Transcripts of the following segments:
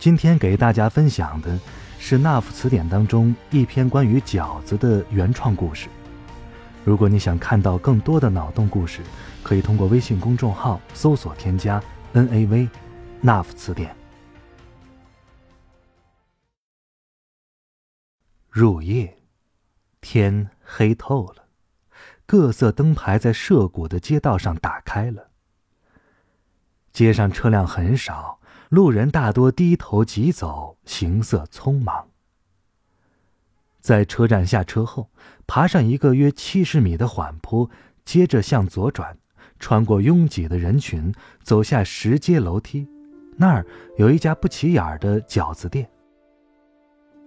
今天给大家分享的是《那夫词典》当中一篇关于饺子的原创故事。如果你想看到更多的脑洞故事，可以通过微信公众号搜索添加 “NAV”，那夫词典。入夜，天黑透了，各色灯牌在涉谷的街道上打开了。街上车辆很少。路人大多低头疾走，行色匆忙。在车站下车后，爬上一个约七十米的缓坡，接着向左转，穿过拥挤的人群，走下石阶楼梯。那儿有一家不起眼的饺子店。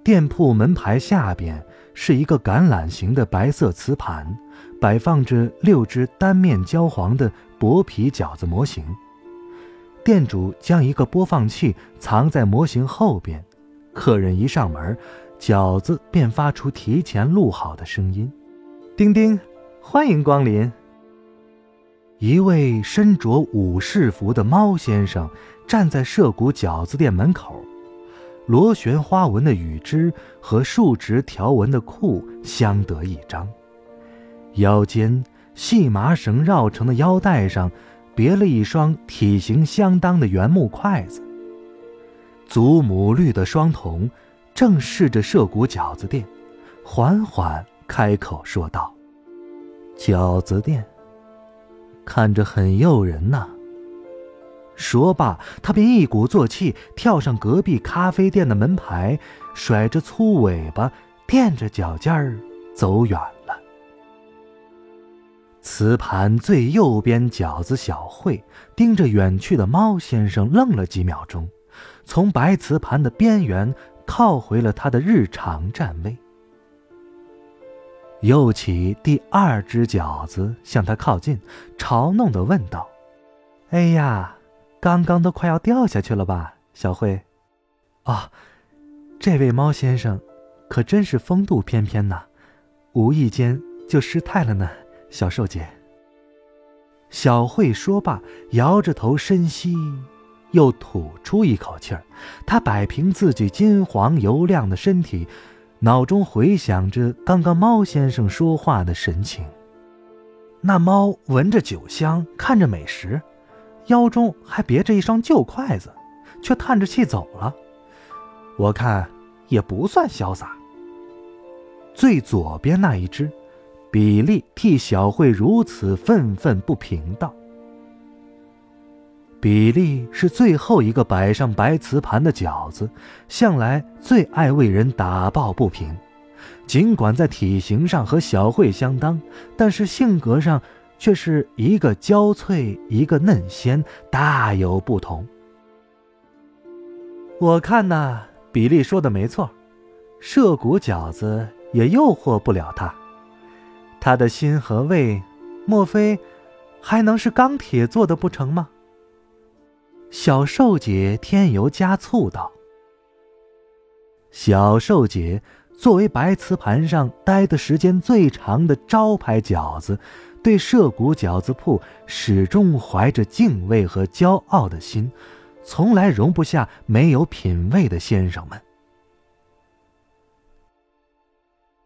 店铺门牌下边是一个橄榄形的白色瓷盘，摆放着六只单面焦黄的薄皮饺子模型。店主将一个播放器藏在模型后边，客人一上门，饺子便发出提前录好的声音：“叮叮，欢迎光临。”一位身着武士服的猫先生站在涉谷饺子店门口，螺旋花纹的羽织和竖直条纹的裤相得益彰，腰间细麻绳绕成的腰带上。别了一双体型相当的圆木筷子。祖母绿的双瞳正视着涉谷饺子店，缓缓开口说道：“饺子店，看着很诱人呐。”说罢，他便一鼓作气跳上隔壁咖啡店的门牌，甩着粗尾巴，垫着脚尖儿走远。瓷盘最右边，饺子小慧盯着远去的猫先生愣了几秒钟，从白瓷盘的边缘靠回了他的日常站位。又起第二只饺子向他靠近，嘲弄地问道：“哎呀，刚刚都快要掉下去了吧，小慧？啊，这位猫先生可真是风度翩翩呐，无意间就失态了呢。”小瘦姐。小慧说罢，摇着头深吸，又吐出一口气儿。她摆平自己金黄油亮的身体，脑中回想着刚刚猫先生说话的神情。那猫闻着酒香，看着美食，腰中还别着一双旧筷子，却叹着气走了。我看也不算潇洒。最左边那一只。比利替小慧如此愤愤不平道：“比利是最后一个摆上白瓷盘的饺子，向来最爱为人打抱不平。尽管在体型上和小慧相当，但是性格上却是一个娇脆，一个嫩鲜，大有不同。我看呐，比利说的没错，涉谷饺子也诱惑不了他。”他的心和胃，莫非还能是钢铁做的不成吗？小瘦姐添油加醋道：“小瘦姐作为白瓷盘上待的时间最长的招牌饺子，对涉谷饺子铺始终怀着敬畏和骄傲的心，从来容不下没有品味的先生们。”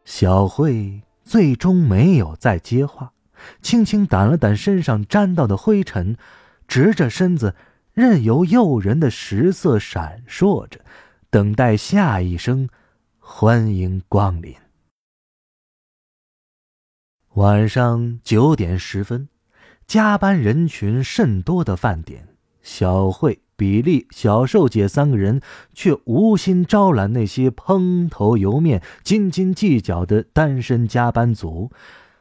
小慧。最终没有再接话，轻轻掸了掸身上沾到的灰尘，直着身子，任由诱人的食色闪烁着，等待下一声“欢迎光临”。晚上九点十分，加班人群甚多的饭点，小慧。比利、小瘦姐三个人却无心招揽那些蓬头油面、斤斤计较的单身加班族。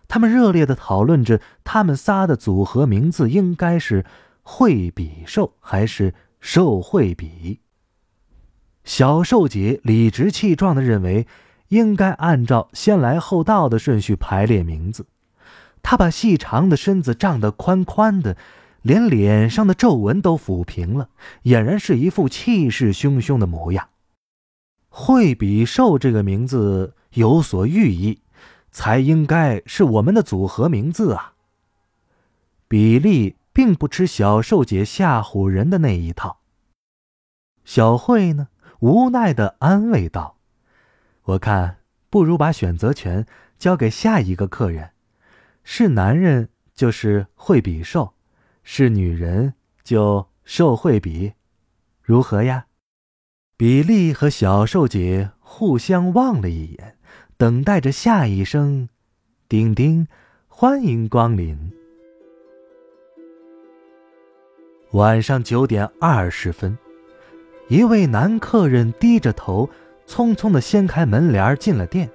他们热烈的讨论着，他们仨的组合名字应该是“惠比寿”还是“寿惠比”。小瘦姐理直气壮的认为，应该按照先来后到的顺序排列名字。她把细长的身子胀得宽宽的，连脸上的皱纹都抚平了，俨然是一副气势汹汹的模样。惠比寿这个名字有所寓意，才应该是我们的组合名字啊。比利并不吃小寿姐吓唬人的那一套。小慧呢？无奈的安慰道：“我看不如把选择权交给下一个客人，是男人就是惠比寿，是女人就受惠比，如何呀？”比利和小瘦姐互相望了一眼，等待着下一声：“叮叮，欢迎光临。”晚上九点二十分。一位男客人低着头，匆匆地掀开门帘进了店。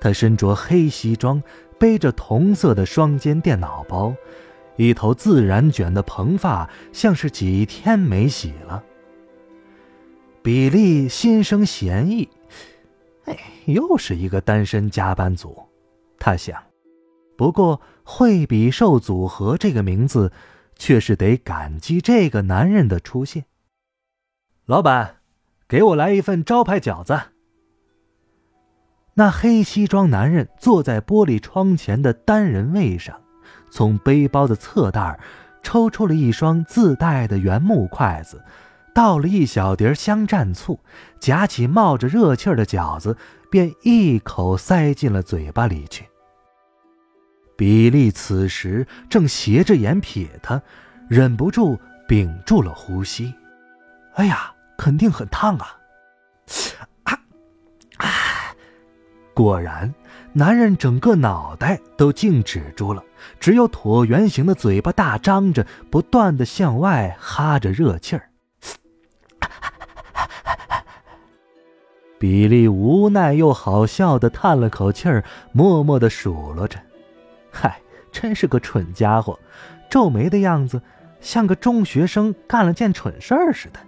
他身着黑西装，背着同色的双肩电脑包，一头自然卷的蓬发像是几天没洗了。比利心生嫌疑，哎，又是一个单身加班族，他想。不过“惠比寿组合”这个名字，却是得感激这个男人的出现。老板，给我来一份招牌饺子。那黑西装男人坐在玻璃窗前的单人位上，从背包的侧袋抽出了一双自带的原木筷子，倒了一小碟香蘸醋，夹起冒着热气的饺子，便一口塞进了嘴巴里去。比利此时正斜着眼瞥他，忍不住屏住了呼吸。哎呀！肯定很烫啊！啊啊！果然，男人整个脑袋都静止住了，只有椭圆形的嘴巴大张着，不断的向外哈着热气儿。比利无奈又好笑的叹了口气儿，默默的数落着：“嗨，真是个蠢家伙，皱眉的样子像个中学生干了件蠢事儿似的。”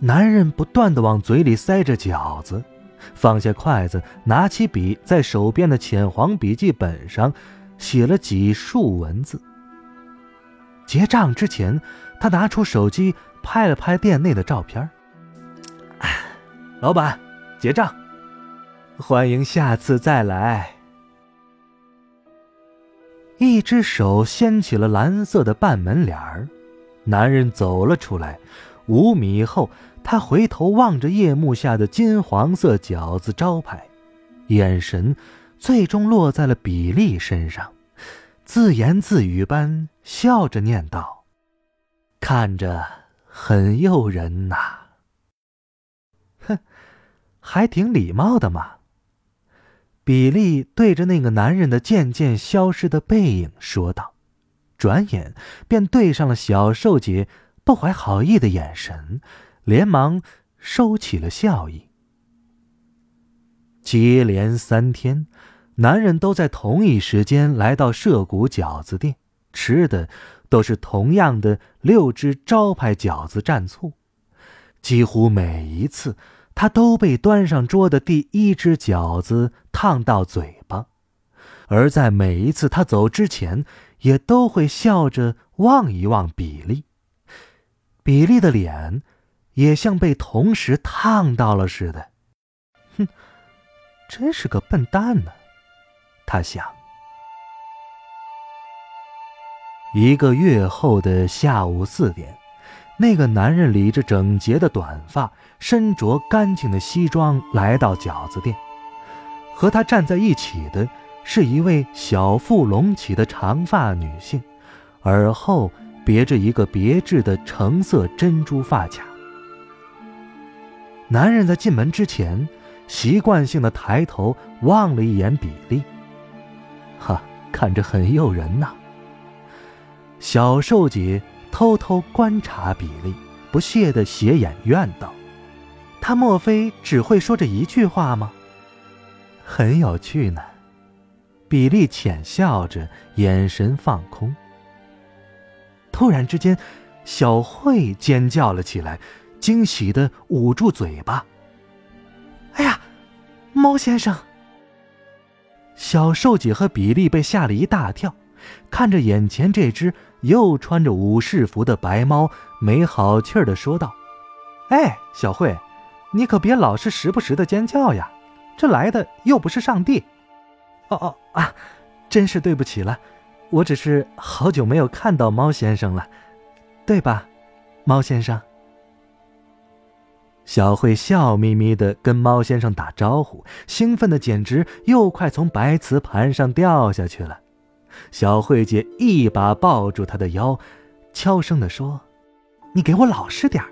男人不断的往嘴里塞着饺子，放下筷子，拿起笔，在手边的浅黄笔记本上写了几束文字。结账之前，他拿出手机拍了拍店内的照片。老板，结账，欢迎下次再来。一只手掀起了蓝色的半门帘儿，男人走了出来。五米后。他回头望着夜幕下的金黄色饺子招牌，眼神最终落在了比利身上，自言自语般笑着念道：“看着很诱人呐。”哼，还挺礼貌的嘛。比利对着那个男人的渐渐消失的背影说道，转眼便对上了小瘦姐不怀好意的眼神。连忙收起了笑意。接连三天，男人都在同一时间来到涉谷饺子店，吃的都是同样的六只招牌饺子蘸醋。几乎每一次，他都被端上桌的第一只饺子烫到嘴巴，而在每一次他走之前，也都会笑着望一望比利。比利的脸。也像被同时烫到了似的，哼，真是个笨蛋呢，他想。一个月后的下午四点，那个男人理着整洁的短发，身着干净的西装来到饺子店，和他站在一起的是一位小腹隆起的长发女性，耳后别着一个别致的橙色珍珠发卡。男人在进门之前，习惯性的抬头望了一眼比利，哈，看着很诱人呐。小瘦姐偷偷观察比利，不屑的斜眼怨道：“他莫非只会说这一句话吗？”很有趣呢。比利浅笑着，眼神放空。突然之间，小慧尖叫了起来，惊喜的捂住嘴巴。哎呀，猫先生！小瘦姐和比利被吓了一大跳，看着眼前这只又穿着武士服的白猫，没好气儿的说道：“哎，小慧，你可别老是时不时的尖叫呀，这来的又不是上帝。”“哦哦啊，真是对不起了，我只是好久没有看到猫先生了，对吧，猫先生？”小慧笑眯眯的跟猫先生打招呼，兴奋的简直又快从白瓷盘上掉下去了。小慧姐一把抱住他的腰，悄声的说：“你给我老实点儿。”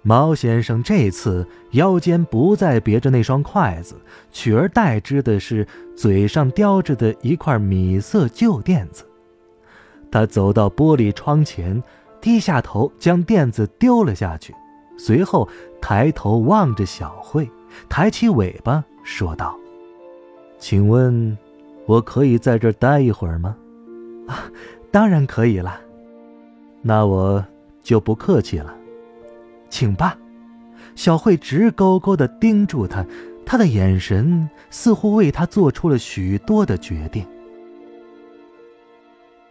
猫先生这次腰间不再别着那双筷子，取而代之的是嘴上叼着的一块米色旧垫子。他走到玻璃窗前。低下头将垫子丢了下去，随后抬头望着小慧，抬起尾巴说道：“请问，我可以在这儿待一会儿吗？”“啊，当然可以了。”“那我就不客气了，请吧。”小慧直勾勾地盯住他，他的眼神似乎为他做出了许多的决定。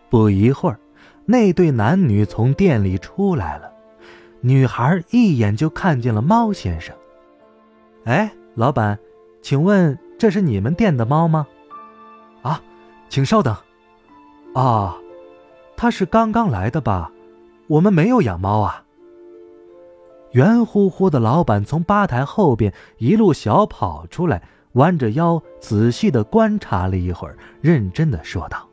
不一会儿。那对男女从店里出来了，女孩一眼就看见了猫先生。哎，老板，请问这是你们店的猫吗？啊，请稍等。啊，他是刚刚来的吧？我们没有养猫啊。圆乎乎的老板从吧台后边一路小跑出来，弯着腰仔细的观察了一会儿，认真的说道：“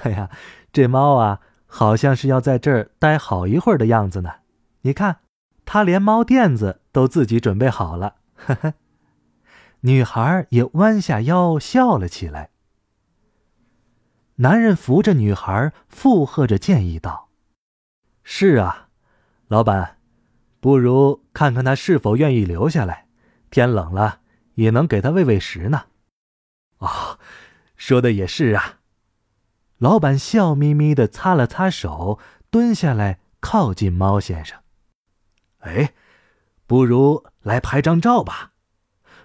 哎呀。”这猫啊，好像是要在这儿待好一会儿的样子呢。你看，它连猫垫子都自己准备好了。呵呵，女孩也弯下腰笑了起来。男人扶着女孩，附和着建议道：“是啊，老板，不如看看他是否愿意留下来。天冷了，也能给他喂喂食呢。”哦，说的也是啊。老板笑眯眯的擦了擦手，蹲下来靠近猫先生。哎，不如来拍张照吧。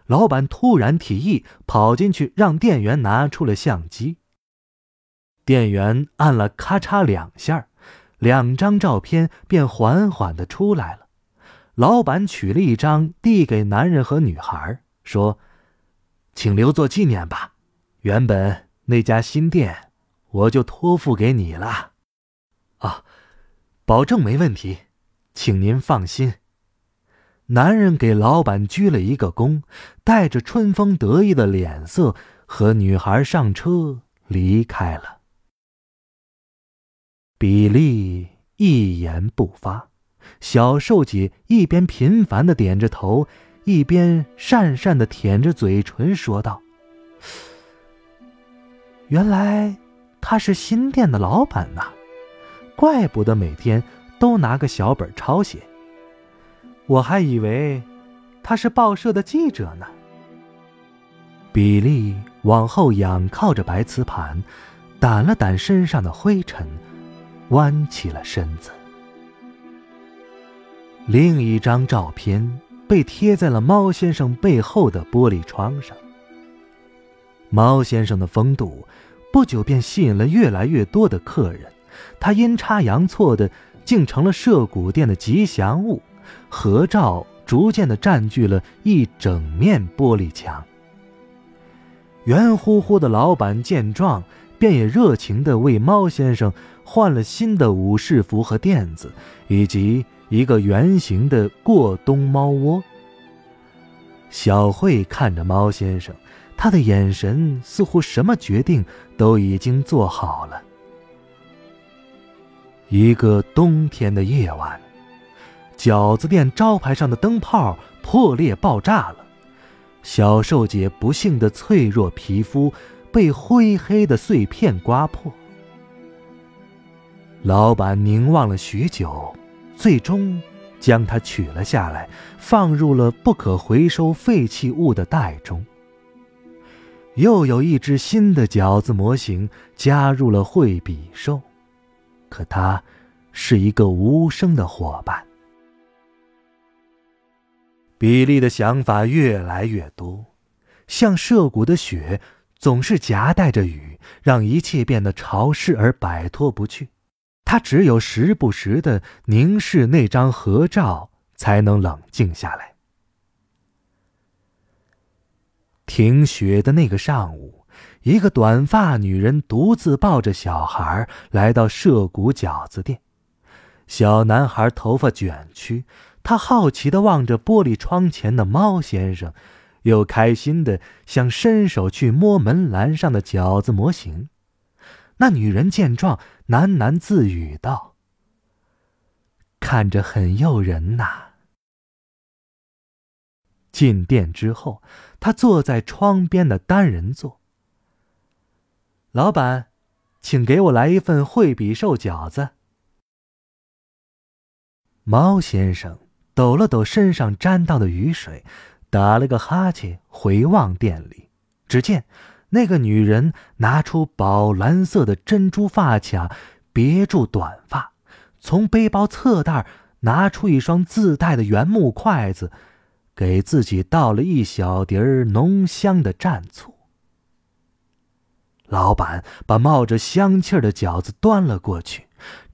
老板突然提议，跑进去让店员拿出了相机。店员按了咔嚓两下，两张照片便缓缓的出来了。老板取了一张递给男人和女孩，说：“请留作纪念吧。原本那家新店。”我就托付给你了，啊，保证没问题，请您放心。男人给老板鞠了一个躬，带着春风得意的脸色和女孩上车离开了。比利一言不发，小瘦姐一边频繁的点着头，一边讪讪的舔着嘴唇说道：“原来。”他是新店的老板呐，怪不得每天都拿个小本抄写。我还以为他是报社的记者呢。比利往后仰靠着白瓷盘，掸了掸身上的灰尘，弯起了身子。另一张照片被贴在了猫先生背后的玻璃窗上。猫先生的风度。不久便吸引了越来越多的客人，他阴差阳错的竟成了涉谷店的吉祥物，合照逐渐的占据了一整面玻璃墙。圆乎乎的老板见状，便也热情的为猫先生换了新的武士服和垫子，以及一个圆形的过冬猫窝。小慧看着猫先生。他的眼神似乎什么决定都已经做好了。一个冬天的夜晚，饺子店招牌上的灯泡破裂爆炸了，小瘦姐不幸的脆弱皮肤被灰黑的碎片刮破。老板凝望了许久，最终将它取了下来，放入了不可回收废弃物的袋中。又有一只新的饺子模型加入了惠比寿，可它是一个无声的伙伴。比利的想法越来越多，像涉谷的雪，总是夹带着雨，让一切变得潮湿而摆脱不去。他只有时不时的凝视那张合照，才能冷静下来。停雪的那个上午，一个短发女人独自抱着小孩来到涉谷饺子店。小男孩头发卷曲，他好奇的望着玻璃窗前的猫先生，又开心的想伸手去摸门栏上的饺子模型。那女人见状，喃喃自语道：“看着很诱人呐。”进店之后，他坐在窗边的单人座。老板，请给我来一份惠比寿饺子。猫先生抖了抖身上沾到的雨水，打了个哈欠，回望店里。只见那个女人拿出宝蓝色的珍珠发卡别住短发，从背包侧袋拿出一双自带的原木筷子。给自己倒了一小碟儿浓香的蘸醋。老板把冒着香气的饺子端了过去，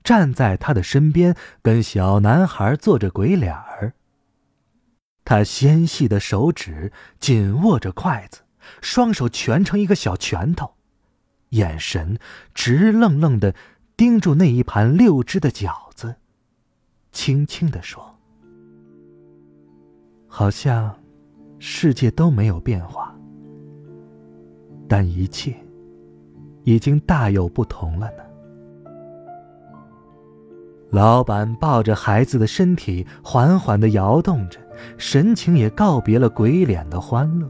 站在他的身边，跟小男孩做着鬼脸儿。他纤细的手指紧握着筷子，双手蜷成一个小拳头，眼神直愣愣的盯住那一盘六只的饺子，轻轻的说。好像世界都没有变化，但一切已经大有不同了呢。老板抱着孩子的身体缓缓的摇动着，神情也告别了鬼脸的欢乐。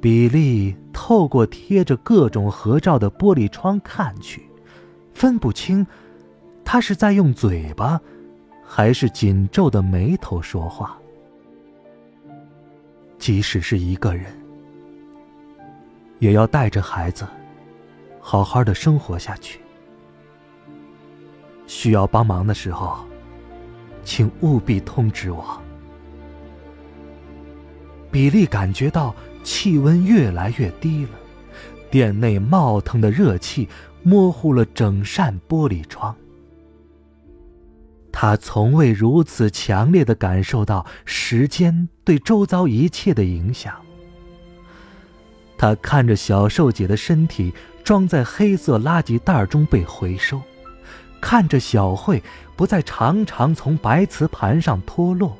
比利透过贴着各种合照的玻璃窗看去，分不清他是在用嘴巴，还是紧皱的眉头说话。即使是一个人，也要带着孩子，好好的生活下去。需要帮忙的时候，请务必通知我。比利感觉到气温越来越低了，店内冒腾的热气模糊了整扇玻璃窗。他从未如此强烈的感受到时间对周遭一切的影响。他看着小瘦姐的身体装在黑色垃圾袋中被回收，看着小慧不再常常从白瓷盘上脱落，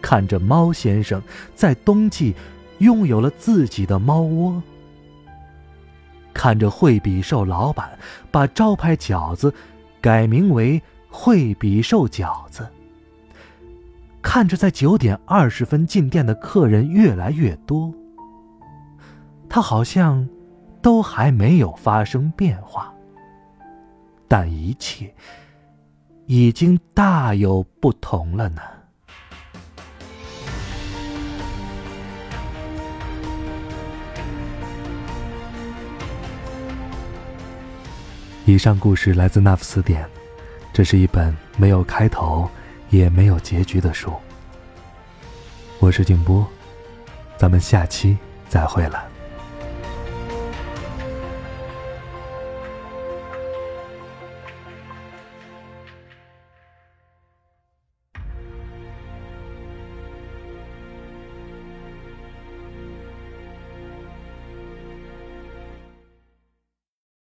看着猫先生在冬季拥有了自己的猫窝，看着惠比寿老板把招牌饺子改名为。惠比寿饺子。看着在九点二十分进店的客人越来越多，他好像都还没有发生变化，但一切已经大有不同了呢。以上故事来自纳夫词典。这是一本没有开头，也没有结局的书。我是静波，咱们下期再会了。